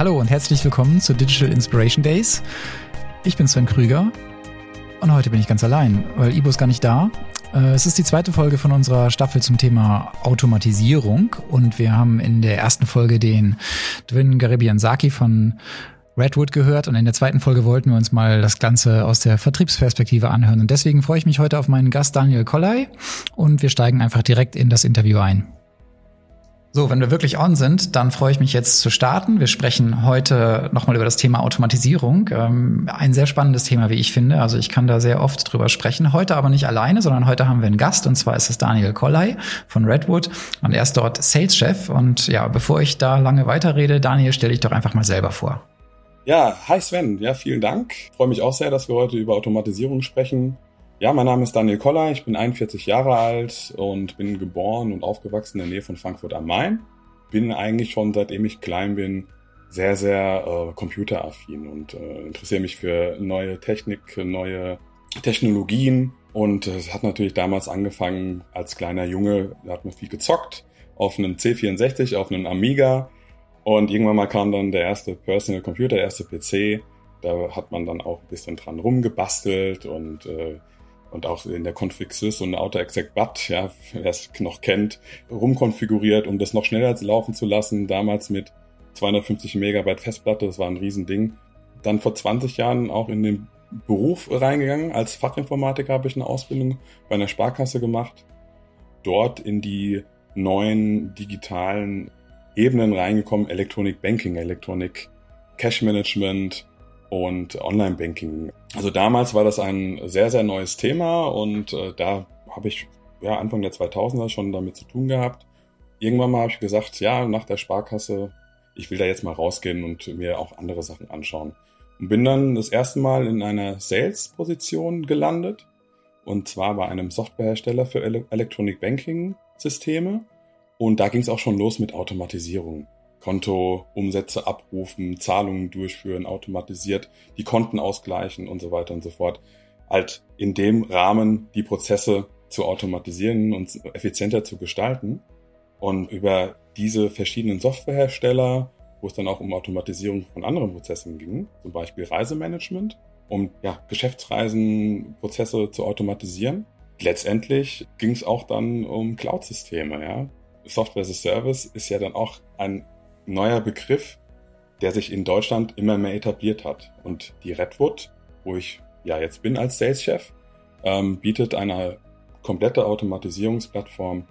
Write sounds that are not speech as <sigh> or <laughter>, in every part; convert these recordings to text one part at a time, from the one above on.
Hallo und herzlich willkommen zu Digital Inspiration Days. Ich bin Sven Krüger und heute bin ich ganz allein, weil Ibo ist gar nicht da. Äh, es ist die zweite Folge von unserer Staffel zum Thema Automatisierung und wir haben in der ersten Folge den Dwin Garibian-Saki von Redwood gehört und in der zweiten Folge wollten wir uns mal das Ganze aus der Vertriebsperspektive anhören und deswegen freue ich mich heute auf meinen Gast Daniel Kollei und wir steigen einfach direkt in das Interview ein. So, wenn wir wirklich on sind, dann freue ich mich jetzt zu starten. Wir sprechen heute nochmal über das Thema Automatisierung. Ähm, ein sehr spannendes Thema, wie ich finde. Also ich kann da sehr oft drüber sprechen. Heute aber nicht alleine, sondern heute haben wir einen Gast und zwar ist es Daniel Kollei von Redwood und er ist dort Sales-Chef. Und ja, bevor ich da lange weiterrede, Daniel, stell dich doch einfach mal selber vor. Ja, hi Sven. Ja, vielen Dank. Ich freue mich auch sehr, dass wir heute über Automatisierung sprechen. Ja, mein Name ist Daniel Koller, ich bin 41 Jahre alt und bin geboren und aufgewachsen in der Nähe von Frankfurt am Main. Bin eigentlich schon seitdem ich klein bin sehr, sehr äh, computeraffin und äh, interessiere mich für neue Technik, neue Technologien. Und es hat natürlich damals angefangen als kleiner Junge, da hat man viel gezockt auf einem C64, auf einem Amiga. Und irgendwann mal kam dann der erste Personal Computer, der erste PC. Da hat man dann auch ein bisschen dran rumgebastelt und äh, und auch in der Config Sys und Auto-Exec BAT, ja, wer es noch kennt, rumkonfiguriert, um das noch schneller laufen zu lassen. Damals mit 250 Megabyte Festplatte, das war ein Riesending. Dann vor 20 Jahren auch in den Beruf reingegangen. Als Fachinformatiker habe ich eine Ausbildung bei einer Sparkasse gemacht. Dort in die neuen digitalen Ebenen reingekommen, Electronic Banking, Electronic Cash Management, und Online-Banking. Also damals war das ein sehr, sehr neues Thema und äh, da habe ich ja Anfang der 2000er schon damit zu tun gehabt. Irgendwann mal habe ich gesagt, ja, nach der Sparkasse, ich will da jetzt mal rausgehen und mir auch andere Sachen anschauen. Und bin dann das erste Mal in einer Sales-Position gelandet und zwar bei einem Softwarehersteller für Electronic Banking Systeme. Und da ging es auch schon los mit Automatisierung. Kontoumsätze abrufen, Zahlungen durchführen, automatisiert die Konten ausgleichen und so weiter und so fort. Halt in dem Rahmen die Prozesse zu automatisieren und effizienter zu gestalten. Und über diese verschiedenen Softwarehersteller, wo es dann auch um Automatisierung von anderen Prozessen ging, zum Beispiel Reisemanagement, um ja, Geschäftsreisenprozesse zu automatisieren. Letztendlich ging es auch dann um Cloud-Systeme. Ja. Software as a Service ist ja dann auch ein neuer Begriff, der sich in Deutschland immer mehr etabliert hat. Und die Redwood, wo ich ja jetzt bin als Sales-Chef, ähm, bietet eine komplette Automatisierungsplattform,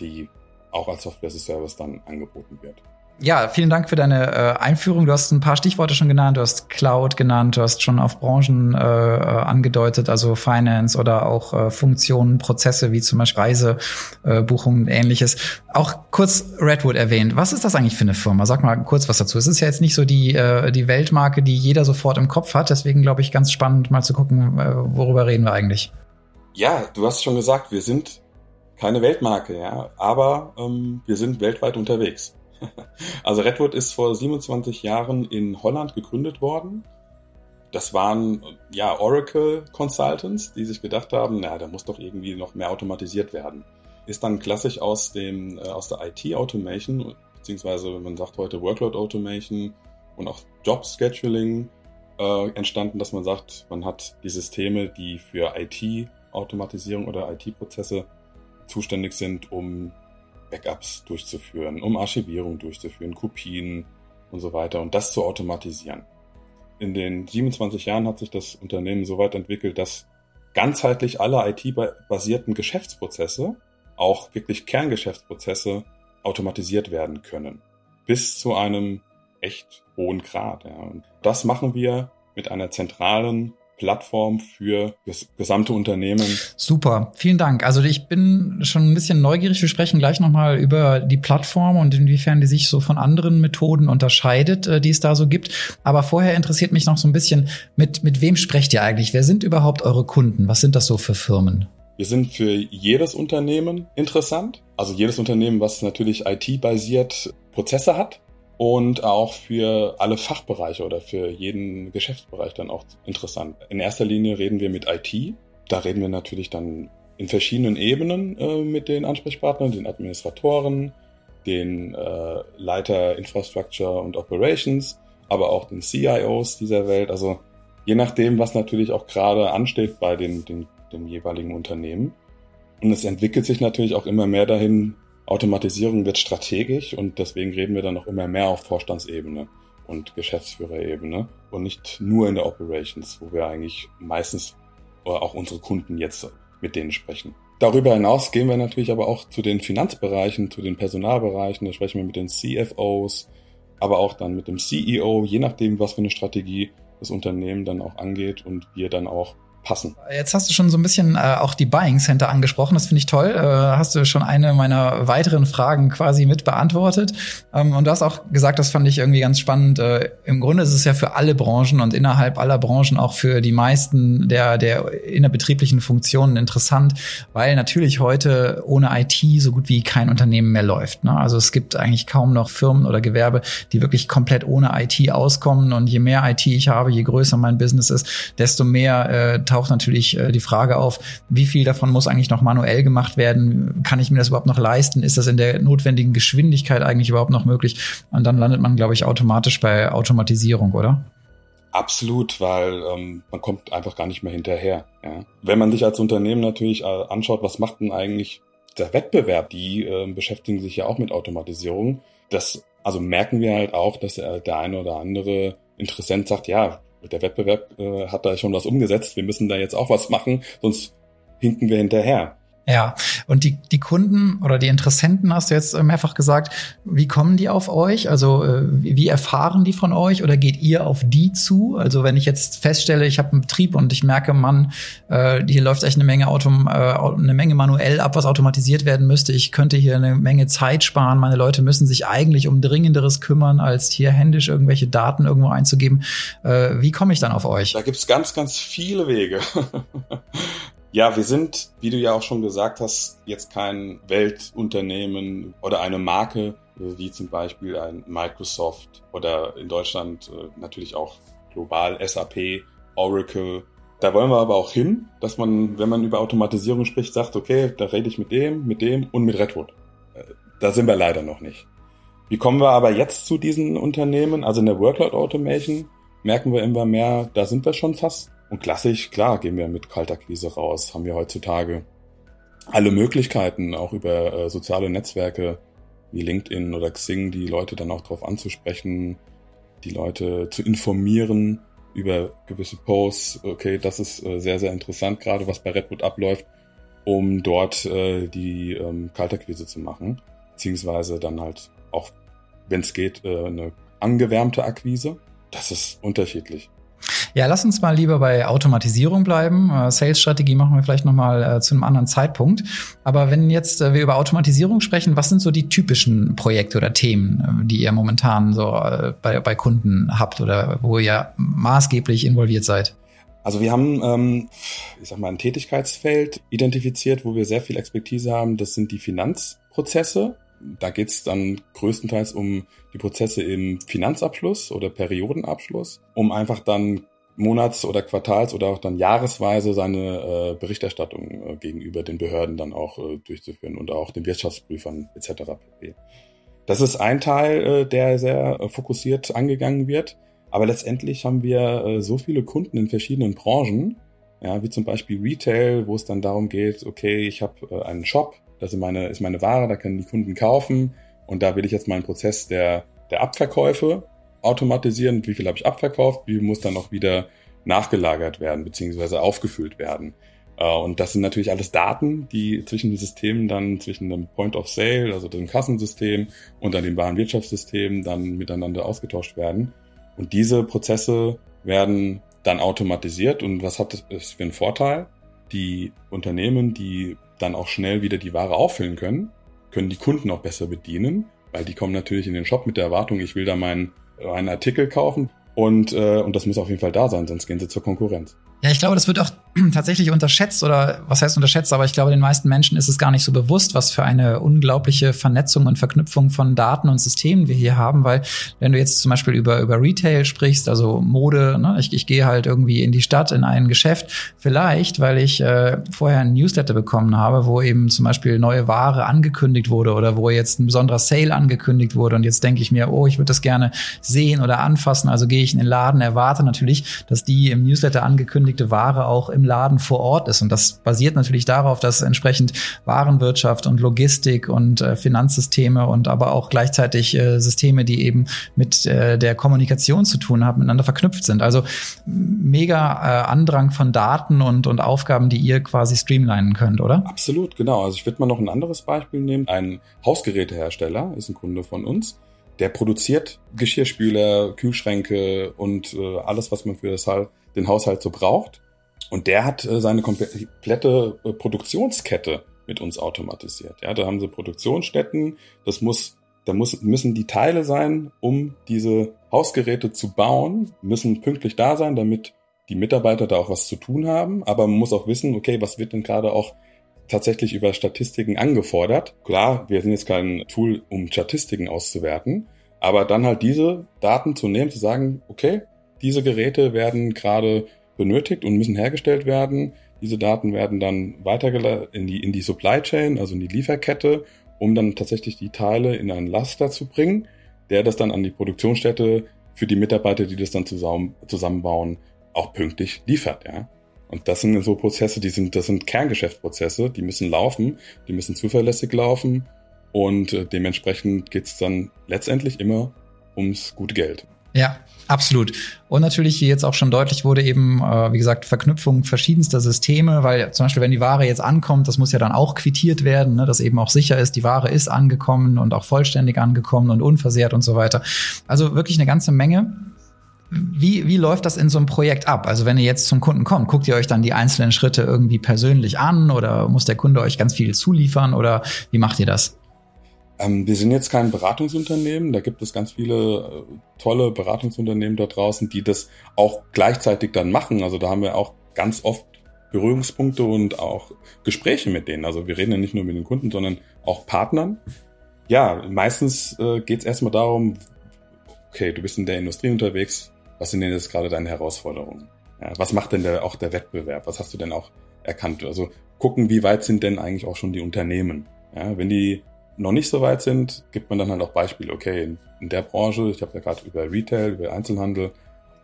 die auch als Software as a Service dann angeboten wird. Ja, vielen Dank für deine äh, Einführung. Du hast ein paar Stichworte schon genannt. Du hast Cloud genannt. Du hast schon auf Branchen äh, äh, angedeutet, also Finance oder auch äh, Funktionen, Prozesse wie zum Beispiel Reisebuchungen äh, und ähnliches. Auch kurz Redwood erwähnt. Was ist das eigentlich für eine Firma? Sag mal kurz was dazu. Es ist ja jetzt nicht so die, äh, die Weltmarke, die jeder sofort im Kopf hat. Deswegen glaube ich ganz spannend, mal zu gucken, äh, worüber reden wir eigentlich. Ja, du hast schon gesagt, wir sind keine Weltmarke, ja, aber ähm, wir sind weltweit unterwegs. Also Redwood ist vor 27 Jahren in Holland gegründet worden. Das waren ja Oracle Consultants, die sich gedacht haben, na, da muss doch irgendwie noch mehr automatisiert werden. Ist dann klassisch aus dem äh, aus der IT Automation beziehungsweise man sagt heute Workload Automation und auch Job Scheduling äh, entstanden, dass man sagt, man hat die Systeme, die für IT Automatisierung oder IT Prozesse zuständig sind, um Backups durchzuführen, um Archivierung durchzuführen, Kopien und so weiter und das zu automatisieren. In den 27 Jahren hat sich das Unternehmen so weit entwickelt, dass ganzheitlich alle IT-basierten Geschäftsprozesse, auch wirklich Kerngeschäftsprozesse, automatisiert werden können. Bis zu einem echt hohen Grad. Ja. Und das machen wir mit einer zentralen Plattform für das gesamte Unternehmen. Super, vielen Dank. Also ich bin schon ein bisschen neugierig. Wir sprechen gleich nochmal über die Plattform und inwiefern die sich so von anderen Methoden unterscheidet, äh, die es da so gibt. Aber vorher interessiert mich noch so ein bisschen, mit, mit wem sprecht ihr eigentlich? Wer sind überhaupt eure Kunden? Was sind das so für Firmen? Wir sind für jedes Unternehmen interessant. Also jedes Unternehmen, was natürlich IT-basiert Prozesse hat und auch für alle Fachbereiche oder für jeden Geschäftsbereich dann auch interessant. In erster Linie reden wir mit IT. Da reden wir natürlich dann in verschiedenen Ebenen äh, mit den Ansprechpartnern, den Administratoren, den äh, Leiter Infrastructure und Operations, aber auch den CIOs dieser Welt. Also je nachdem, was natürlich auch gerade ansteht bei den, den, den jeweiligen Unternehmen. Und es entwickelt sich natürlich auch immer mehr dahin, Automatisierung wird strategisch und deswegen reden wir dann auch immer mehr auf Vorstandsebene und Geschäftsführerebene und nicht nur in der Operations, wo wir eigentlich meistens auch unsere Kunden jetzt mit denen sprechen. Darüber hinaus gehen wir natürlich aber auch zu den Finanzbereichen, zu den Personalbereichen, da sprechen wir mit den CFOs, aber auch dann mit dem CEO, je nachdem, was für eine Strategie das Unternehmen dann auch angeht und wir dann auch passen. Jetzt hast du schon so ein bisschen äh, auch die Buying Center angesprochen. Das finde ich toll. Äh, hast du schon eine meiner weiteren Fragen quasi mit beantwortet. Ähm, und du hast auch gesagt, das fand ich irgendwie ganz spannend. Äh, Im Grunde ist es ja für alle Branchen und innerhalb aller Branchen auch für die meisten der, der innerbetrieblichen Funktionen interessant, weil natürlich heute ohne IT so gut wie kein Unternehmen mehr läuft. Ne? Also es gibt eigentlich kaum noch Firmen oder Gewerbe, die wirklich komplett ohne IT auskommen. Und je mehr IT ich habe, je größer mein Business ist, desto mehr äh, taucht natürlich äh, die Frage auf, wie viel davon muss eigentlich noch manuell gemacht werden? Kann ich mir das überhaupt noch leisten? Ist das in der notwendigen Geschwindigkeit eigentlich überhaupt noch möglich? Und dann landet man, glaube ich, automatisch bei Automatisierung, oder? Absolut, weil ähm, man kommt einfach gar nicht mehr hinterher. Ja. Wenn man sich als Unternehmen natürlich äh, anschaut, was macht denn eigentlich der Wettbewerb? Die äh, beschäftigen sich ja auch mit Automatisierung. Das also merken wir halt auch, dass der, der eine oder andere Interessent sagt, ja, der Wettbewerb äh, hat da schon was umgesetzt. Wir müssen da jetzt auch was machen, sonst hinken wir hinterher. Ja, und die, die Kunden oder die Interessenten, hast du jetzt mehrfach gesagt, wie kommen die auf euch? Also äh, wie erfahren die von euch oder geht ihr auf die zu? Also wenn ich jetzt feststelle, ich habe einen Betrieb und ich merke, Mann, äh, hier läuft echt eine Menge Autom, äh, eine Menge manuell ab, was automatisiert werden müsste. Ich könnte hier eine Menge Zeit sparen. Meine Leute müssen sich eigentlich um Dringenderes kümmern, als hier händisch irgendwelche Daten irgendwo einzugeben. Äh, wie komme ich dann auf euch? Da gibt's ganz, ganz viele Wege. <laughs> Ja, wir sind, wie du ja auch schon gesagt hast, jetzt kein Weltunternehmen oder eine Marke wie zum Beispiel ein Microsoft oder in Deutschland äh, natürlich auch global SAP, Oracle. Da wollen wir aber auch hin, dass man, wenn man über Automatisierung spricht, sagt, okay, da rede ich mit dem, mit dem und mit Redwood. Äh, da sind wir leider noch nicht. Wie kommen wir aber jetzt zu diesen Unternehmen? Also in der Workload Automation merken wir immer mehr, da sind wir schon fast und klassisch, klar, gehen wir mit Kaltakquise raus, haben wir heutzutage alle Möglichkeiten, auch über äh, soziale Netzwerke wie LinkedIn oder Xing, die Leute dann auch darauf anzusprechen, die Leute zu informieren über gewisse Posts. Okay, das ist äh, sehr, sehr interessant, gerade was bei Redwood abläuft, um dort äh, die ähm, Kaltakquise zu machen, beziehungsweise dann halt auch, wenn es geht, äh, eine angewärmte Akquise. Das ist unterschiedlich. Ja, lass uns mal lieber bei Automatisierung bleiben. Äh, Sales-Strategie machen wir vielleicht nochmal äh, zu einem anderen Zeitpunkt. Aber wenn jetzt äh, wir über Automatisierung sprechen, was sind so die typischen Projekte oder Themen, äh, die ihr momentan so äh, bei, bei Kunden habt oder wo ihr maßgeblich involviert seid? Also wir haben, ähm, ich sag mal, ein Tätigkeitsfeld identifiziert, wo wir sehr viel Expertise haben. Das sind die Finanzprozesse. Da geht es dann größtenteils um die Prozesse im Finanzabschluss oder Periodenabschluss, um einfach dann monats- oder quartals- oder auch dann jahresweise seine äh, Berichterstattung äh, gegenüber den Behörden dann auch äh, durchzuführen und auch den Wirtschaftsprüfern etc. pp. Das ist ein Teil, äh, der sehr äh, fokussiert angegangen wird. Aber letztendlich haben wir äh, so viele Kunden in verschiedenen Branchen, ja, wie zum Beispiel Retail, wo es dann darum geht, okay, ich habe einen Shop, das ist meine, ist meine Ware, da können die Kunden kaufen und da will ich jetzt mal einen Prozess der, der Abverkäufe automatisieren. Wie viel habe ich abverkauft? Wie muss dann noch wieder nachgelagert werden beziehungsweise aufgefüllt werden? Äh, und das sind natürlich alles Daten, die zwischen den Systemen dann, zwischen dem Point of Sale, also dem Kassensystem und dann dem Warenwirtschaftssystem dann miteinander ausgetauscht werden. Und diese Prozesse werden dann automatisiert. Und was hat das für einen Vorteil? Die Unternehmen, die dann auch schnell wieder die Ware auffüllen können, können die Kunden auch besser bedienen, weil die kommen natürlich in den Shop mit der Erwartung, ich will da meinen, meinen Artikel kaufen und, äh, und das muss auf jeden Fall da sein, sonst gehen sie zur Konkurrenz. Ja, ich glaube, das wird auch <clears throat> tatsächlich unterschätzt oder was heißt unterschätzt, aber ich glaube, den meisten Menschen ist es gar nicht so bewusst, was für eine unglaubliche Vernetzung und Verknüpfung von Daten und Systemen wir hier haben, weil wenn du jetzt zum Beispiel über, über Retail sprichst, also Mode, ne, ich, ich gehe halt irgendwie in die Stadt, in ein Geschäft, vielleicht, weil ich äh, vorher ein Newsletter bekommen habe, wo eben zum Beispiel neue Ware angekündigt wurde oder wo jetzt ein besonderer Sale angekündigt wurde und jetzt denke ich mir, oh, ich würde das gerne sehen oder anfassen, also gehe ich in den Laden, erwarte natürlich, dass die im Newsletter angekündigte Ware auch im Laden vor Ort ist und das basiert natürlich darauf, dass entsprechend Warenwirtschaft und Logistik und äh, Finanzsysteme und aber auch gleichzeitig äh, Systeme, die eben mit äh, der Kommunikation zu tun haben, miteinander verknüpft sind. Also mega äh, Andrang von Daten und, und Aufgaben, die ihr quasi streamlinen könnt, oder? Absolut, genau. Also ich würde mal noch ein anderes Beispiel nehmen. Ein Hausgerätehersteller ist ein Kunde von uns. Der produziert Geschirrspüler, Kühlschränke und äh, alles, was man für das, den Haushalt so braucht. Und der hat äh, seine komplette äh, Produktionskette mit uns automatisiert. Ja, da haben sie Produktionsstätten. Das muss, da muss, müssen die Teile sein, um diese Hausgeräte zu bauen, müssen pünktlich da sein, damit die Mitarbeiter da auch was zu tun haben. Aber man muss auch wissen, okay, was wird denn gerade auch tatsächlich über Statistiken angefordert? Klar, wir sind jetzt kein Tool, um Statistiken auszuwerten, aber dann halt diese Daten zu nehmen, zu sagen, okay, diese Geräte werden gerade benötigt und müssen hergestellt werden. Diese Daten werden dann weitergeleitet in die, in die Supply Chain, also in die Lieferkette, um dann tatsächlich die Teile in einen Laster zu bringen, der das dann an die Produktionsstätte für die Mitarbeiter, die das dann zusammen, zusammenbauen, auch pünktlich liefert, ja. Und das sind so Prozesse, die sind, das sind Kerngeschäftsprozesse, die müssen laufen, die müssen zuverlässig laufen und äh, dementsprechend geht's dann letztendlich immer ums gute Geld. Ja, absolut. Und natürlich, wie jetzt auch schon deutlich wurde, eben, äh, wie gesagt, Verknüpfung verschiedenster Systeme, weil zum Beispiel, wenn die Ware jetzt ankommt, das muss ja dann auch quittiert werden, ne, dass eben auch sicher ist, die Ware ist angekommen und auch vollständig angekommen und unversehrt und so weiter. Also wirklich eine ganze Menge. Wie, wie läuft das in so einem Projekt ab? Also wenn ihr jetzt zum Kunden kommt, guckt ihr euch dann die einzelnen Schritte irgendwie persönlich an oder muss der Kunde euch ganz viel zuliefern oder wie macht ihr das? Ähm, wir sind jetzt kein Beratungsunternehmen. Da gibt es ganz viele äh, tolle Beratungsunternehmen da draußen, die das auch gleichzeitig dann machen. Also da haben wir auch ganz oft Berührungspunkte und auch Gespräche mit denen. Also wir reden ja nicht nur mit den Kunden, sondern auch Partnern. Ja, meistens äh, geht es erstmal darum, okay, du bist in der Industrie unterwegs, was sind denn jetzt gerade deine Herausforderungen? Ja, was macht denn der, auch der Wettbewerb? Was hast du denn auch erkannt? Also gucken, wie weit sind denn eigentlich auch schon die Unternehmen? Ja, wenn die noch nicht so weit sind, gibt man dann halt auch Beispiele, okay, in, der Branche, ich habe ja gerade über Retail, über Einzelhandel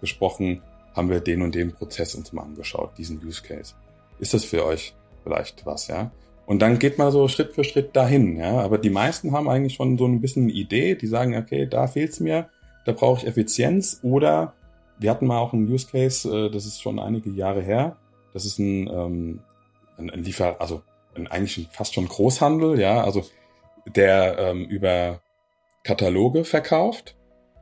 gesprochen, haben wir den und den Prozess uns mal angeschaut, diesen Use Case. Ist das für euch vielleicht was, ja? Und dann geht man so Schritt für Schritt dahin, ja. Aber die meisten haben eigentlich schon so ein bisschen eine Idee, die sagen, okay, da fehlt's mir, da brauche ich Effizienz oder wir hatten mal auch einen Use Case, äh, das ist schon einige Jahre her. Das ist ein, ähm, ein, ein Liefer, also ein, eigentlich fast schon Großhandel, ja. Also der ähm, über Kataloge verkauft.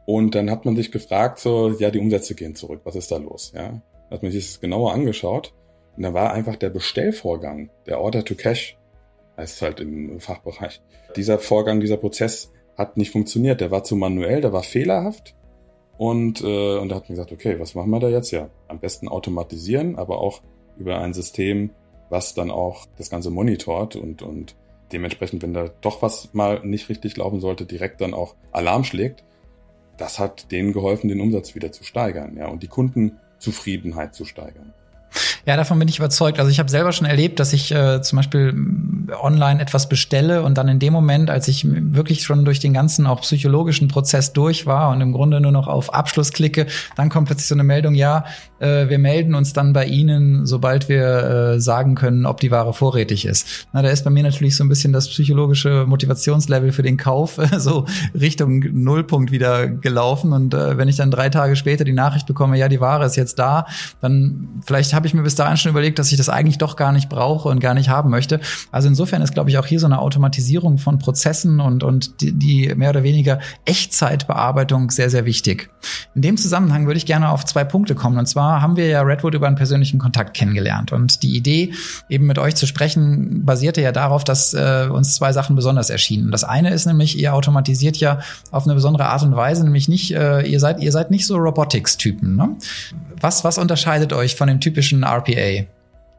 Und dann hat man sich gefragt, so, ja, die Umsätze gehen zurück, was ist da los? Ja, hat man sich das genauer angeschaut. Und da war einfach der Bestellvorgang, der Order to Cash, heißt halt im Fachbereich. Dieser Vorgang, dieser Prozess hat nicht funktioniert. Der war zu manuell, der war fehlerhaft. Und, äh, und da hat man gesagt, okay, was machen wir da jetzt? Ja, am besten automatisieren, aber auch über ein System, was dann auch das Ganze monitort und, und dementsprechend, wenn da doch was mal nicht richtig laufen sollte, direkt dann auch Alarm schlägt. Das hat denen geholfen, den Umsatz wieder zu steigern, ja, und die Kundenzufriedenheit zu steigern. Ja, davon bin ich überzeugt. Also ich habe selber schon erlebt, dass ich äh, zum Beispiel mm, online etwas bestelle und dann in dem Moment, als ich wirklich schon durch den ganzen auch psychologischen Prozess durch war und im Grunde nur noch auf Abschluss klicke, dann kommt plötzlich so eine Meldung, ja, äh, wir melden uns dann bei Ihnen, sobald wir äh, sagen können, ob die Ware vorrätig ist. Na, da ist bei mir natürlich so ein bisschen das psychologische Motivationslevel für den Kauf äh, <laughs> so Richtung Nullpunkt wieder gelaufen und äh, wenn ich dann drei Tage später die Nachricht bekomme, ja, die Ware ist jetzt da, dann vielleicht habe ich mir bis dahin schon überlegt, dass ich das eigentlich doch gar nicht brauche und gar nicht haben möchte. Also insofern ist, glaube ich, auch hier so eine Automatisierung von Prozessen und, und die, die mehr oder weniger Echtzeitbearbeitung sehr, sehr wichtig. In dem Zusammenhang würde ich gerne auf zwei Punkte kommen. Und zwar haben wir ja Redwood über einen persönlichen Kontakt kennengelernt. Und die Idee, eben mit euch zu sprechen, basierte ja darauf, dass äh, uns zwei Sachen besonders erschienen. Das eine ist nämlich, ihr automatisiert ja auf eine besondere Art und Weise, nämlich nicht, äh, ihr seid, ihr seid nicht so Robotics-Typen. Ne? Was, was unterscheidet euch von dem typischen RPA?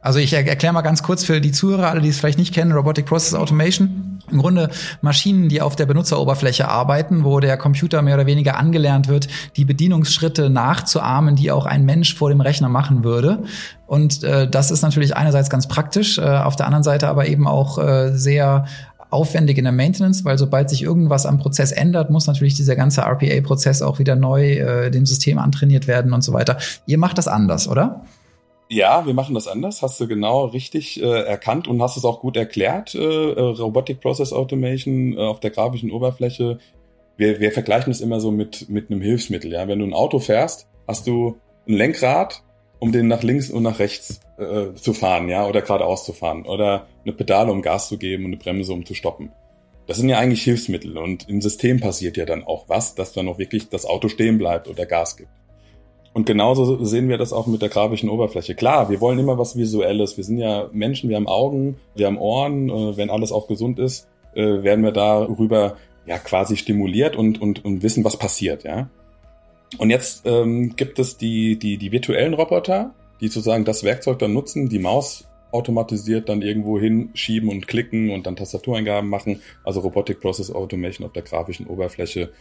Also ich erkläre mal ganz kurz für die Zuhörer, alle, die es vielleicht nicht kennen, Robotic Process Automation. Im Grunde Maschinen, die auf der Benutzeroberfläche arbeiten, wo der Computer mehr oder weniger angelernt wird, die Bedienungsschritte nachzuahmen, die auch ein Mensch vor dem Rechner machen würde. Und äh, das ist natürlich einerseits ganz praktisch, äh, auf der anderen Seite aber eben auch äh, sehr aufwendig in der Maintenance, weil sobald sich irgendwas am Prozess ändert, muss natürlich dieser ganze RPA-Prozess auch wieder neu äh, dem System antrainiert werden und so weiter. Ihr macht das anders, oder? Ja, wir machen das anders. Hast du genau richtig äh, erkannt und hast es auch gut erklärt. Äh, äh, Robotic Process Automation äh, auf der grafischen Oberfläche. Wir, wir vergleichen es immer so mit, mit einem Hilfsmittel. Ja, wenn du ein Auto fährst, hast du ein Lenkrad, um den nach links und nach rechts äh, zu fahren, ja, oder geradeaus zu fahren, oder eine Pedale, um Gas zu geben und eine Bremse, um zu stoppen. Das sind ja eigentlich Hilfsmittel und im System passiert ja dann auch was, dass dann auch wirklich das Auto stehen bleibt oder Gas gibt. Und genauso sehen wir das auch mit der grafischen Oberfläche. Klar, wir wollen immer was Visuelles. Wir sind ja Menschen, wir haben Augen, wir haben Ohren. Äh, wenn alles auch gesund ist, äh, werden wir darüber ja quasi stimuliert und, und, und wissen, was passiert, ja. Und jetzt ähm, gibt es die, die, die virtuellen Roboter, die sozusagen das Werkzeug dann nutzen, die Maus automatisiert dann irgendwo hinschieben und klicken und dann Tastatureingaben machen. Also Robotic Process Automation auf der grafischen Oberfläche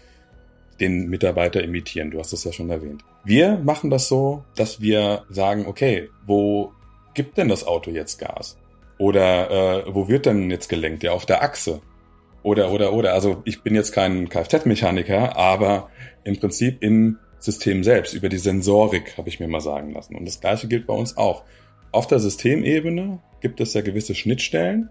den Mitarbeiter imitieren. Du hast es ja schon erwähnt. Wir machen das so, dass wir sagen, okay, wo gibt denn das Auto jetzt Gas? Oder äh, wo wird denn jetzt gelenkt? Ja, auf der Achse. Oder, oder, oder. Also ich bin jetzt kein Kfz-Mechaniker, aber im Prinzip im System selbst, über die Sensorik, habe ich mir mal sagen lassen. Und das gleiche gilt bei uns auch. Auf der Systemebene gibt es ja gewisse Schnittstellen,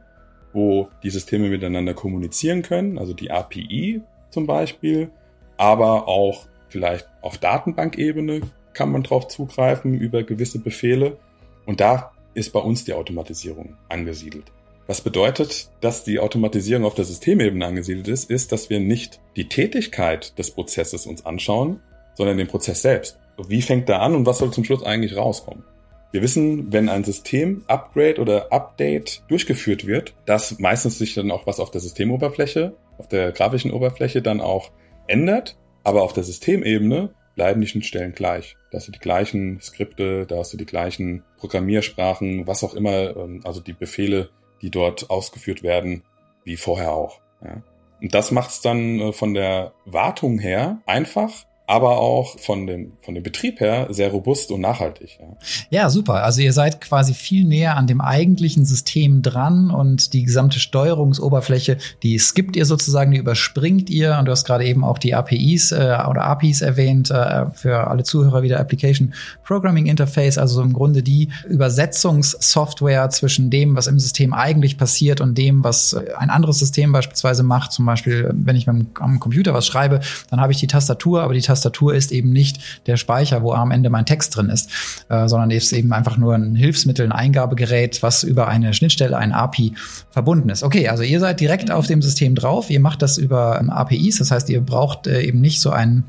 wo die Systeme miteinander kommunizieren können, also die API zum Beispiel aber auch vielleicht auf Datenbankebene kann man drauf zugreifen über gewisse Befehle. Und da ist bei uns die Automatisierung angesiedelt. Was bedeutet, dass die Automatisierung auf der Systemebene angesiedelt ist, ist, dass wir nicht die Tätigkeit des Prozesses uns anschauen, sondern den Prozess selbst. Wie fängt der an und was soll zum Schluss eigentlich rauskommen? Wir wissen, wenn ein System Upgrade oder Update durchgeführt wird, dass meistens sich dann auch was auf der Systemoberfläche, auf der grafischen Oberfläche dann auch ändert, aber auf der Systemebene bleiben die Schnittstellen gleich. Da hast du die gleichen Skripte, da hast du die gleichen Programmiersprachen, was auch immer, ähm, also die Befehle, die dort ausgeführt werden, wie vorher auch. Ja. Und das macht es dann äh, von der Wartung her einfach, aber auch von dem, von dem Betrieb her sehr robust und nachhaltig. Ja. ja, super. Also ihr seid quasi viel näher an dem eigentlichen System dran und die gesamte Steuerungsoberfläche, die skippt ihr sozusagen, die überspringt ihr. Und du hast gerade eben auch die APIs äh, oder APIs erwähnt, äh, für alle Zuhörer wieder Application Programming Interface, also im Grunde die Übersetzungssoftware zwischen dem, was im System eigentlich passiert und dem, was ein anderes System beispielsweise macht. Zum Beispiel, wenn ich mit am Computer was schreibe, dann habe ich die Tastatur, aber die Tastatur Tastatur ist eben nicht der Speicher, wo am Ende mein Text drin ist, äh, sondern ist eben einfach nur ein Hilfsmittel, ein Eingabegerät, was über eine Schnittstelle, ein API verbunden ist. Okay, also ihr seid direkt auf dem System drauf, ihr macht das über ähm, APIs, das heißt, ihr braucht äh, eben nicht so einen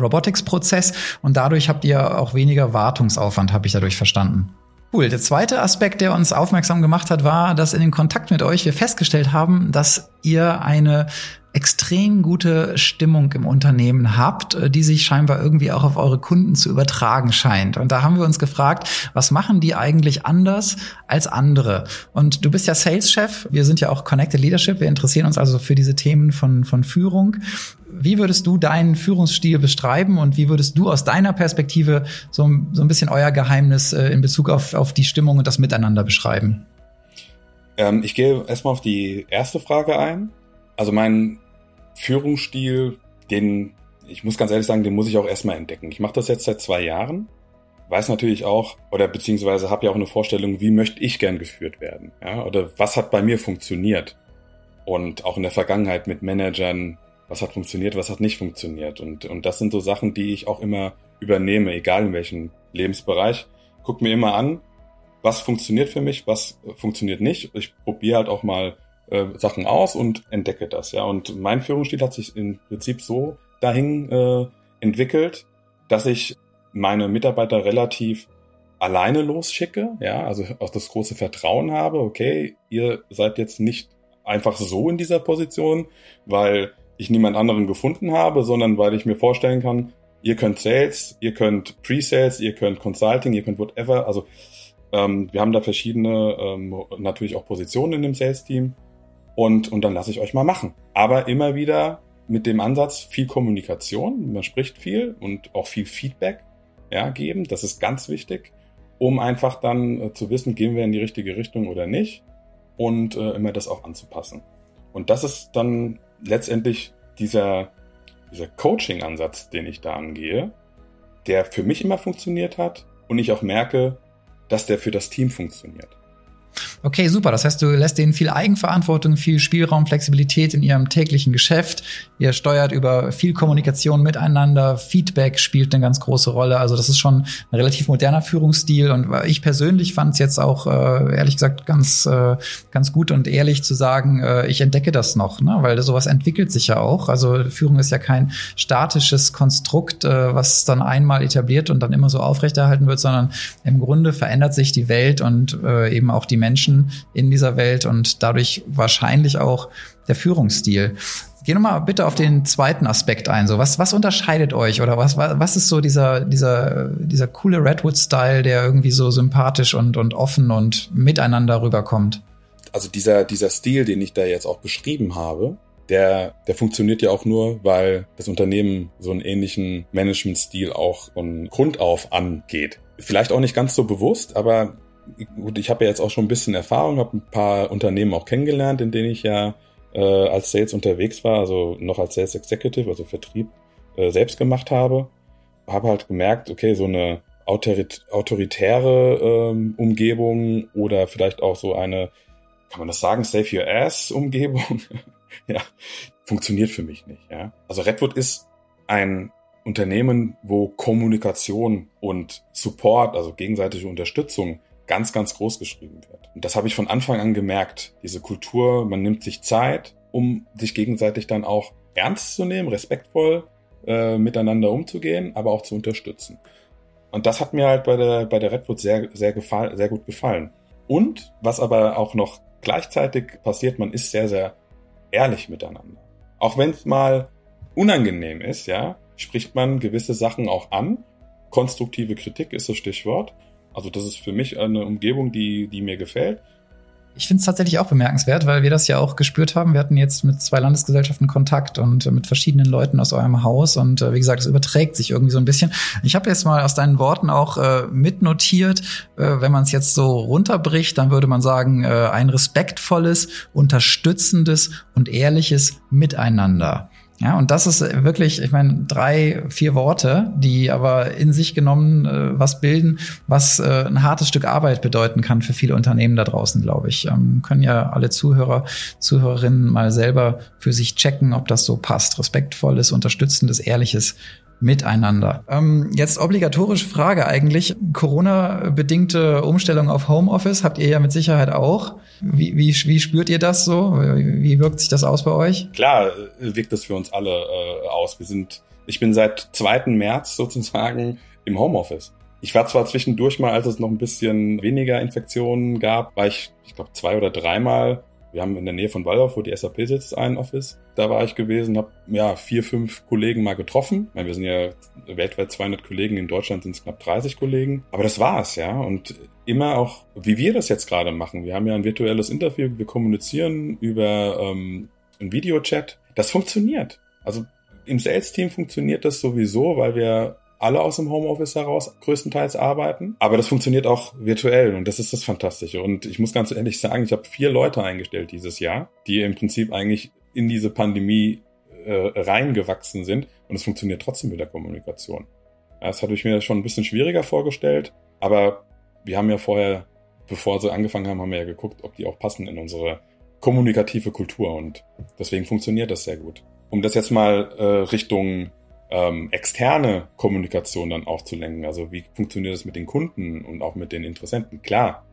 Robotics-Prozess und dadurch habt ihr auch weniger Wartungsaufwand, habe ich dadurch verstanden. Cool. Der zweite Aspekt, der uns aufmerksam gemacht hat, war, dass in dem Kontakt mit euch wir festgestellt haben, dass ihr eine extrem gute Stimmung im Unternehmen habt, äh, die sich scheinbar irgendwie auch auf eure Kunden zu übertragen scheint. Und da haben wir uns gefragt, was machen die eigentlich anders als andere? Und du bist ja Sales-Chef, wir sind ja auch Connected Leadership, wir interessieren uns also für diese Themen von, von Führung. Wie würdest du deinen Führungsstil beschreiben und wie würdest du aus deiner Perspektive so, so ein bisschen euer Geheimnis äh, in Bezug auf, auf die Stimmung und das Miteinander beschreiben? Ähm, ich gehe erstmal auf die erste Frage ein. Also mein Führungsstil, den, ich muss ganz ehrlich sagen, den muss ich auch erstmal entdecken. Ich mache das jetzt seit zwei Jahren, weiß natürlich auch, oder beziehungsweise habe ja auch eine Vorstellung, wie möchte ich gern geführt werden. Ja? Oder was hat bei mir funktioniert? Und auch in der Vergangenheit mit Managern, was hat funktioniert, was hat nicht funktioniert. Und, und das sind so Sachen, die ich auch immer übernehme, egal in welchem Lebensbereich. Guck mir immer an, was funktioniert für mich, was funktioniert nicht. Ich probiere halt auch mal äh, Sachen aus und entdecke das. Ja, und mein Führungsstil hat sich im Prinzip so dahin äh, entwickelt, dass ich meine Mitarbeiter relativ alleine losschicke, ja, also auch das große Vertrauen habe, okay, ihr seid jetzt nicht einfach so in dieser Position, weil ich niemand anderen gefunden habe, sondern weil ich mir vorstellen kann, ihr könnt Sales, ihr könnt Pre-Sales, ihr könnt Consulting, ihr könnt whatever, also Ähm, wir haben da verschiedene, ähm, natürlich auch Positionen in dem Sales-Team und, und dann lasse ich euch mal machen. Aber immer wieder mit dem Ansatz viel Kommunikation, man spricht viel und auch viel Feedback ja, geben. Das ist ganz wichtig, um einfach dann äh, zu wissen, gehen wir in die richtige Richtung oder nicht und äh, immer das auch anzupassen. Und das ist dann letztendlich dieser, dieser Coaching-Ansatz, den ich da angehe, der für mich immer funktioniert hat und ich auch merke, dass der für das Team funktioniert. Okay, super. Das heißt, du lässt denen viel Eigenverantwortung, viel Spielraum, Flexibilität in ihrem täglichen Geschäft. Ihr steuert über viel Kommunikation miteinander. Feedback spielt eine ganz große Rolle. Also das ist schon ein relativ moderner Führungsstil. Und ich persönlich fand es jetzt auch, äh, ehrlich gesagt, ganz, äh, ganz gut und ehrlich zu sagen, äh, ich entdecke das noch, ne? weil sowas entwickelt sich ja auch. Also Führung ist ja kein statisches Konstrukt, äh, was dann einmal etabliert und dann immer so aufrechterhalten wird, sondern im Grunde verändert sich die Welt und äh, eben auch die Menschen in dieser Welt und dadurch wahrscheinlich auch der Führungsstil. Geh nochmal bitte auf den zweiten Aspekt ein. So, was, was unterscheidet euch oder was, was ist so dieser, dieser, dieser coole Redwood-Style, der irgendwie so sympathisch und, und offen und miteinander rüberkommt? Also dieser, dieser Stil, den ich da jetzt auch beschrieben habe, der, der funktioniert ja auch nur, weil das Unternehmen so einen ähnlichen Management-Stil auch von Grund auf angeht. Vielleicht auch nicht ganz so bewusst, aber gut, ich habe ja jetzt auch schon ein bisschen Erfahrung, habe ein paar Unternehmen auch kennengelernt, in denen ich ja äh, als Sales unterwegs war, also noch als Sales Executive, also Vertrieb äh, selbst gemacht habe. Habe halt gemerkt, okay, so eine autorit autoritäre ähm, Umgebung oder vielleicht auch so eine, kann man das sagen, Save Your Ass Umgebung, <laughs> ja, funktioniert für mich nicht. Ja, also Redwood ist ein Unternehmen, wo Kommunikation und Support, also gegenseitige Unterstützung ganz, ganz groß geschrieben wird. Und das habe ich von Anfang an gemerkt. Diese Kultur, man nimmt sich Zeit, um sich gegenseitig dann auch ernst zu nehmen, respektvoll äh, miteinander umzugehen, aber auch zu unterstützen. Und das hat mir halt bei der, bei der Redwood sehr, sehr, gefall, sehr gut gefallen. Und was aber auch noch gleichzeitig passiert, man ist sehr, sehr ehrlich miteinander. Auch wenn es mal unangenehm ist, ja, spricht man gewisse Sachen auch an. Konstruktive Kritik ist das Stichwort. Also das ist für mich eine Umgebung, die, die mir gefällt. Ich finde es tatsächlich auch bemerkenswert, weil wir das ja auch gespürt haben. Wir hatten jetzt mit zwei Landesgesellschaften Kontakt und mit verschiedenen Leuten aus eurem Haus. Und äh, wie gesagt, es überträgt sich irgendwie so ein bisschen. Ich habe jetzt mal aus deinen Worten auch äh, mitnotiert, äh, wenn man es jetzt so runterbricht, dann würde man sagen, äh, ein respektvolles, unterstützendes und ehrliches Miteinander. Ja, und das ist wirklich, ich meine, drei, vier Worte, die aber in sich genommen äh, was bilden, was äh, ein hartes Stück Arbeit bedeuten kann für viele Unternehmen da draußen, glaube ich. Ähm, können ja alle Zuhörer, Zuhörerinnen mal selber für sich checken, ob das so passt. Respektvolles, unterstützendes, ehrliches miteinander. Ähm, jetzt obligatorische Frage eigentlich. Corona-bedingte Umstellung auf Homeoffice habt ihr ja mit Sicherheit auch. Wie, wie, wie spürt ihr das so? Wie wirkt sich das aus bei euch? Klar, äh, wirkt das für uns alle äh, aus. Wir sind, ich bin seit 2. März sozusagen im Homeoffice. Ich war zwar zwischendurch mal, als es noch ein bisschen weniger Infektionen gab, war ich, ich glaube, zwei oder dreimal wir haben in der Nähe von Waldorf, wo die SAP sitzt, ein Office. Da war ich gewesen, habe ja vier, fünf Kollegen mal getroffen. Meine, wir sind ja weltweit 200 Kollegen, in Deutschland sind es knapp 30 Kollegen. Aber das war's, ja. Und immer auch, wie wir das jetzt gerade machen. Wir haben ja ein virtuelles Interview, wir kommunizieren über ähm, einen Videochat. Das funktioniert. Also im Sales-Team funktioniert das sowieso, weil wir alle aus dem Homeoffice heraus größtenteils arbeiten. Aber das funktioniert auch virtuell und das ist das Fantastische. Und ich muss ganz ehrlich sagen, ich habe vier Leute eingestellt dieses Jahr, die im Prinzip eigentlich in diese Pandemie äh, reingewachsen sind und es funktioniert trotzdem mit der Kommunikation. Das hatte ich mir schon ein bisschen schwieriger vorgestellt, aber wir haben ja vorher, bevor sie angefangen haben, haben wir ja geguckt, ob die auch passen in unsere kommunikative Kultur und deswegen funktioniert das sehr gut. Um das jetzt mal äh, Richtung ähm, externe Kommunikation dann auch zu lenken. Also wie funktioniert das mit den Kunden und auch mit den Interessenten? Klar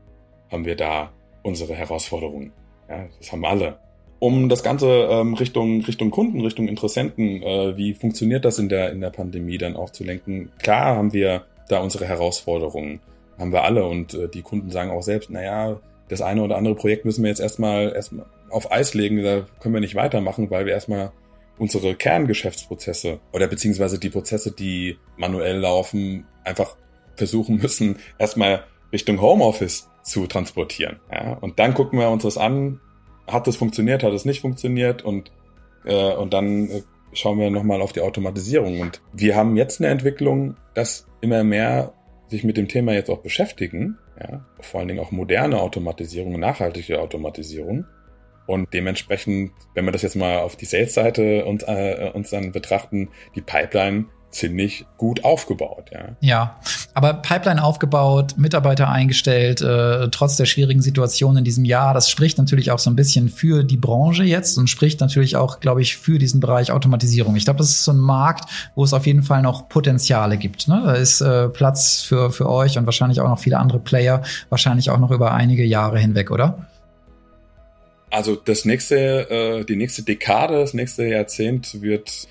haben wir da unsere Herausforderungen. Ja, das haben alle. Um das Ganze ähm, Richtung, Richtung Kunden, Richtung Interessenten, äh, wie funktioniert das in der, in der Pandemie dann auch zu lenken? Klar haben wir da unsere Herausforderungen. Haben wir alle und äh, die Kunden sagen auch selbst, naja, das eine oder andere Projekt müssen wir jetzt erstmal erstmal auf Eis legen, da können wir nicht weitermachen, weil wir erstmal unsere Kerngeschäftsprozesse oder beziehungsweise die Prozesse, die manuell laufen, einfach versuchen müssen, erstmal Richtung Homeoffice zu transportieren. Ja? Und dann gucken wir uns das an, hat das funktioniert, hat es nicht funktioniert und, äh, und dann äh, schauen wir nochmal auf die Automatisierung. Und wir haben jetzt eine Entwicklung, dass immer mehr sich mit dem Thema jetzt auch beschäftigen, ja, vor allen Dingen auch moderne Automatisierung, nachhaltige Automatisierung. Und dementsprechend, wenn wir das jetzt mal auf die Sales-Seite uns, äh, uns dann betrachten, die Pipeline ziemlich gut aufgebaut. Ja, ja aber Pipeline aufgebaut, Mitarbeiter eingestellt, äh, trotz der schwierigen Situation in diesem Jahr, das spricht natürlich auch so ein bisschen für die Branche jetzt und spricht natürlich auch, glaube ich, für diesen Bereich Automatisierung. Ich glaube, das ist so ein Markt, wo es auf jeden Fall noch Potenziale gibt. Ne? Da ist äh, Platz für, für euch und wahrscheinlich auch noch viele andere Player, wahrscheinlich auch noch über einige Jahre hinweg, oder? Also das nächste, äh, die nächste Dekade, das nächste Jahrzehnt wird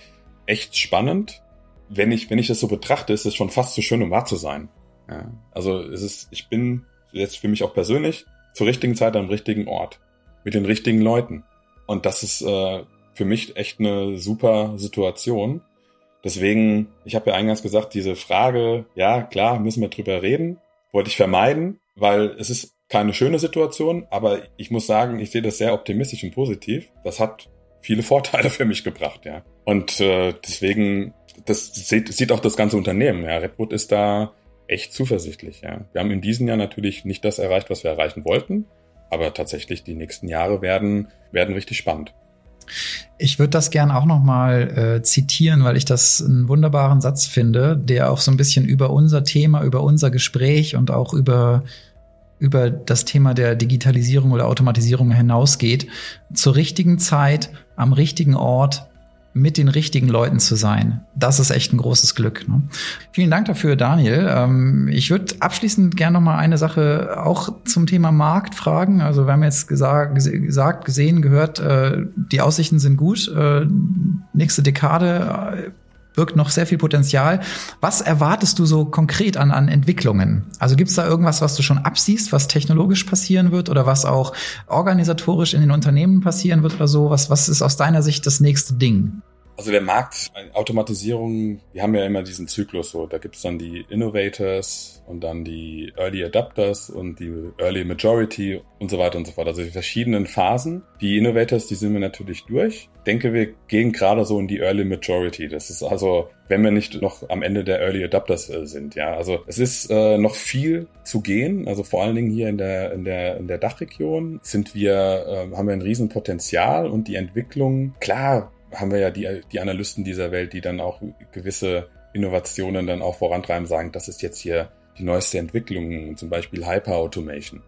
echt spannend wenn ich, wenn ich das so betrachte, ist es schon fast zu schön, um wahr zu sein. Ja, also es ist, ich bin jetzt für mich auch persönlich zur richtigen Zeit am richtigen Ort. Mit den richtigen Leuten. Und das ist äh, für mich echt eine super Situation. Deswegen, ich habe ja eingangs gesagt, diese Frage, ja klar, müssen wir drüber reden, wollte ich vermeiden, weil es ist keine schöne Situation, aber ich muss sagen, ich sehe das sehr optimistisch und positiv. Das hat viele Vorteile <laughs> für mich gebracht, ja. Und äh, deswegen das sieht, sieht auch das ganze Unternehmen. Ja. Redwood ist da echt zuversichtlich. Ja. Wir haben in diesem Jahr natürlich nicht das erreicht, was wir erreichen wollten, aber tatsächlich die nächsten Jahre werden, werden richtig spannend. Ich würde das gern auch noch mal äh, zitieren, weil ich das einen wunderbaren Satz finde, der auch so ein bisschen über unser Thema, über unser Gespräch und auch über über das Thema der Digitalisierung oder Automatisierung hinausgeht. Zur richtigen Zeit, am richtigen Ort, mit den richtigen Leuten zu sein. Das ist echt ein großes Glück. Ne? Vielen Dank dafür, Daniel. Ähm, ich würde abschließend gerne noch mal eine Sache auch zum Thema Markt fragen. Also wir haben jetzt gesagt, gesehen, gehört, äh, die Aussichten sind gut. Äh, nächste Dekade äh, birgt noch sehr viel Potenzial. Was erwartest du so konkret an, an Entwicklungen? Also gibt es da irgendwas, was du schon absiehst, was technologisch passieren wird oder was auch organisatorisch in den Unternehmen passieren wird oder so? Was, was ist aus deiner Sicht das nächste Ding? Also der Markt, Automatisierung, wir haben ja immer diesen Zyklus so. Da gibt's dann die Innovators und dann die Early Adapters und die Early Majority und so weiter und so fort. Also die verschiedenen Phasen. Die Innovators, die sind wir natürlich durch. Ich denke, wir gehen gerade so in die Early Majority. Das ist also, wenn wir nicht noch am Ende der Early Adapters äh, sind, ja. Also es ist äh, noch viel zu gehen. Also vor allen Dingen hier in der, in der, in der Dachregion sind wir, äh, haben wir ein Riesenpotenzial und die Entwicklung, klar, haben wir ja die, die Analysten dieser Welt, die dann auch gewisse Innovationen dann auch vorantreiben, sagen, das ist jetzt hier die neueste Entwicklung, zum Beispiel Hyper-Automation.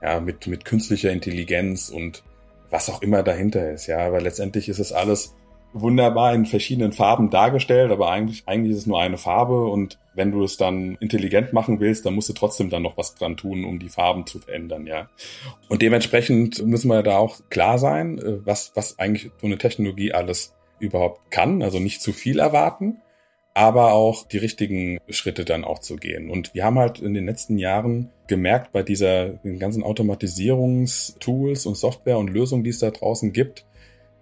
Ja, mit, mit künstlicher Intelligenz und was auch immer dahinter ist, ja, aber letztendlich ist es alles wunderbar in verschiedenen Farben dargestellt, aber eigentlich, eigentlich ist es nur eine Farbe und wenn du es dann intelligent machen willst, dann musst du trotzdem dann noch was dran tun, um die Farben zu verändern, ja. Und dementsprechend müssen wir da auch klar sein, äh, was, was eigentlich so eine Technologie alles überhaupt kann, also nicht zu viel erwarten, aber auch die richtigen Schritte dann auch zu gehen. Und wir haben halt in den letzten Jahren gemerkt, bei dieser ganzen Automatisierungstools und Software und Lösungen, die es da draußen gibt,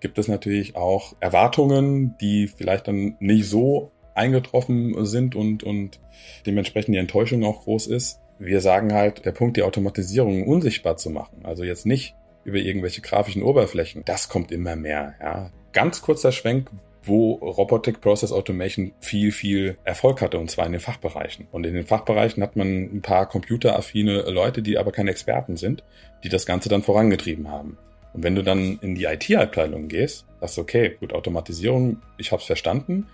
gibt es natürlich auch Erwartungen, die vielleicht dann nicht so eingetroffen sind und, und dementsprechend die Enttäuschung auch groß ist. Wir sagen halt, der Punkt, die Automatisierung unsichtbar zu machen, also jetzt nicht über irgendwelche grafischen Oberflächen, das kommt immer mehr. Ja. Ganz kurzer Schwenk, wo Robotic Process Automation viel, viel Erfolg hatte, und zwar in den Fachbereichen. Und in den Fachbereichen hat man ein paar computeraffine Leute, die aber keine Experten sind, die das Ganze dann vorangetrieben haben. Und wenn du dann in die IT-Abteilung gehst, sagst du, okay, gut, Automatisierung, ich habe es verstanden.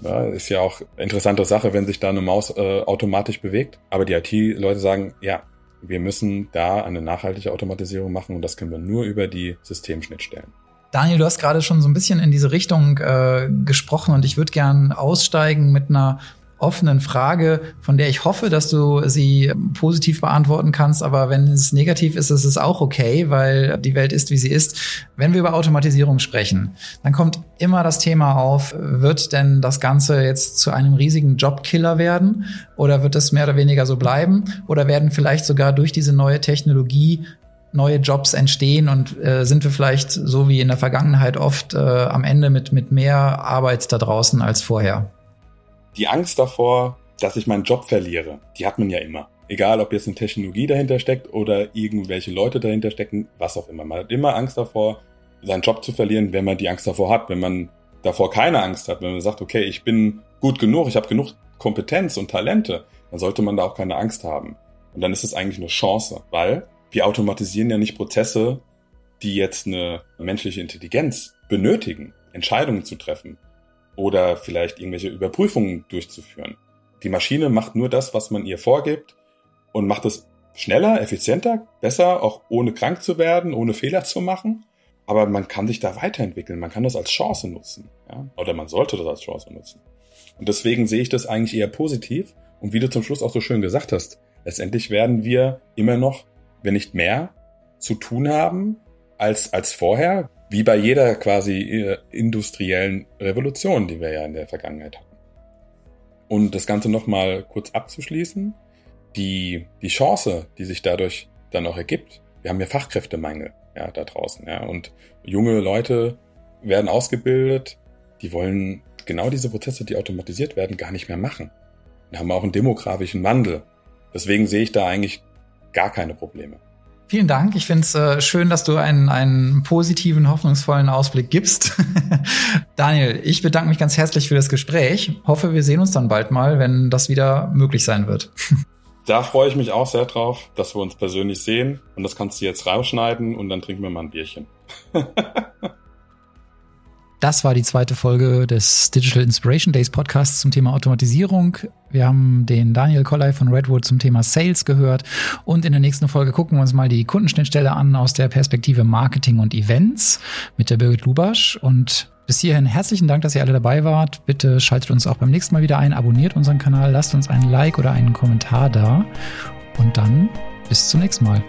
Ja, ist ja auch eine interessante Sache, wenn sich da eine Maus äh, automatisch bewegt. Aber die IT-Leute sagen, ja, wir müssen da eine nachhaltige Automatisierung machen und das können wir nur über die Systemschnittstellen. Daniel, du hast gerade schon so ein bisschen in diese Richtung äh, gesprochen und ich würde gern aussteigen mit einer offenen Frage, von der ich hoffe, dass du sie positiv beantworten kannst. Aber wenn es negativ ist, ist es auch okay, weil die Welt ist, wie sie ist. Wenn wir über Automatisierung sprechen, dann kommt immer das Thema auf, wird denn das Ganze jetzt zu einem riesigen Jobkiller werden? Oder wird es mehr oder weniger so bleiben? Oder werden vielleicht sogar durch diese neue Technologie neue Jobs entstehen und äh, sind wir vielleicht so wie in der Vergangenheit oft äh, am Ende mit, mit mehr Arbeit da draußen als vorher? Die Angst davor, dass ich meinen Job verliere, die hat man ja immer. Egal, ob jetzt eine Technologie dahinter steckt oder irgendwelche Leute dahinter stecken, was auch immer. Man hat immer Angst davor, seinen Job zu verlieren, wenn man die Angst davor hat. Wenn man davor keine Angst hat, wenn man sagt, okay, ich bin gut genug, ich habe genug Kompetenz und Talente, dann sollte man da auch keine Angst haben. Und dann ist es eigentlich eine Chance, weil wir automatisieren ja nicht Prozesse, die jetzt eine menschliche Intelligenz benötigen, Entscheidungen zu treffen oder vielleicht irgendwelche Überprüfungen durchzuführen. Die Maschine macht nur das, was man ihr vorgibt und macht es schneller, effizienter, besser, auch ohne krank zu werden, ohne Fehler zu machen. Aber man kann sich da weiterentwickeln, man kann das als Chance nutzen. Ja? Oder man sollte das als Chance nutzen. Und deswegen sehe ich das eigentlich eher positiv. Und wie du zum Schluss auch so schön gesagt hast, letztendlich werden wir immer noch, wenn nicht mehr, zu tun haben als, als vorher, wie bei jeder quasi äh, industriellen Revolution, die wir ja in der Vergangenheit hatten. Und das Ganze nochmal kurz abzuschließen, die, die Chance, die sich dadurch dann auch ergibt, wir haben ja Fachkräftemangel ja, da draußen. Ja, und junge Leute werden ausgebildet, die wollen genau diese Prozesse, die automatisiert werden, gar nicht mehr machen. Wir haben auch einen demografischen Wandel. Deswegen sehe ich da eigentlich gar keine Probleme. Vielen Dank. Ich finde es äh, schön, dass du einen, einen positiven, hoffnungsvollen Ausblick gibst. <laughs> Daniel, ich bedanke mich ganz herzlich für das Gespräch. Hoffe, wir sehen uns dann bald mal, wenn das wieder möglich sein wird. <laughs> Da freue ich mich auch sehr drauf, dass wir uns persönlich sehen. Und das kannst du jetzt rausschneiden und dann trinken wir mal ein Bierchen. <laughs> Das war die zweite Folge des Digital Inspiration Days Podcasts zum Thema Automatisierung. Wir haben den Daniel Kollei von Redwood zum Thema Sales gehört und in der nächsten Folge gucken wir uns mal die Kundenschnittstelle an aus der Perspektive Marketing und Events mit der Birgit Lubasch und bis hierhin herzlichen Dank, dass ihr alle dabei wart. Bitte schaltet uns auch beim nächsten Mal wieder ein, abonniert unseren Kanal, lasst uns einen Like oder einen Kommentar da und dann bis zum nächsten Mal.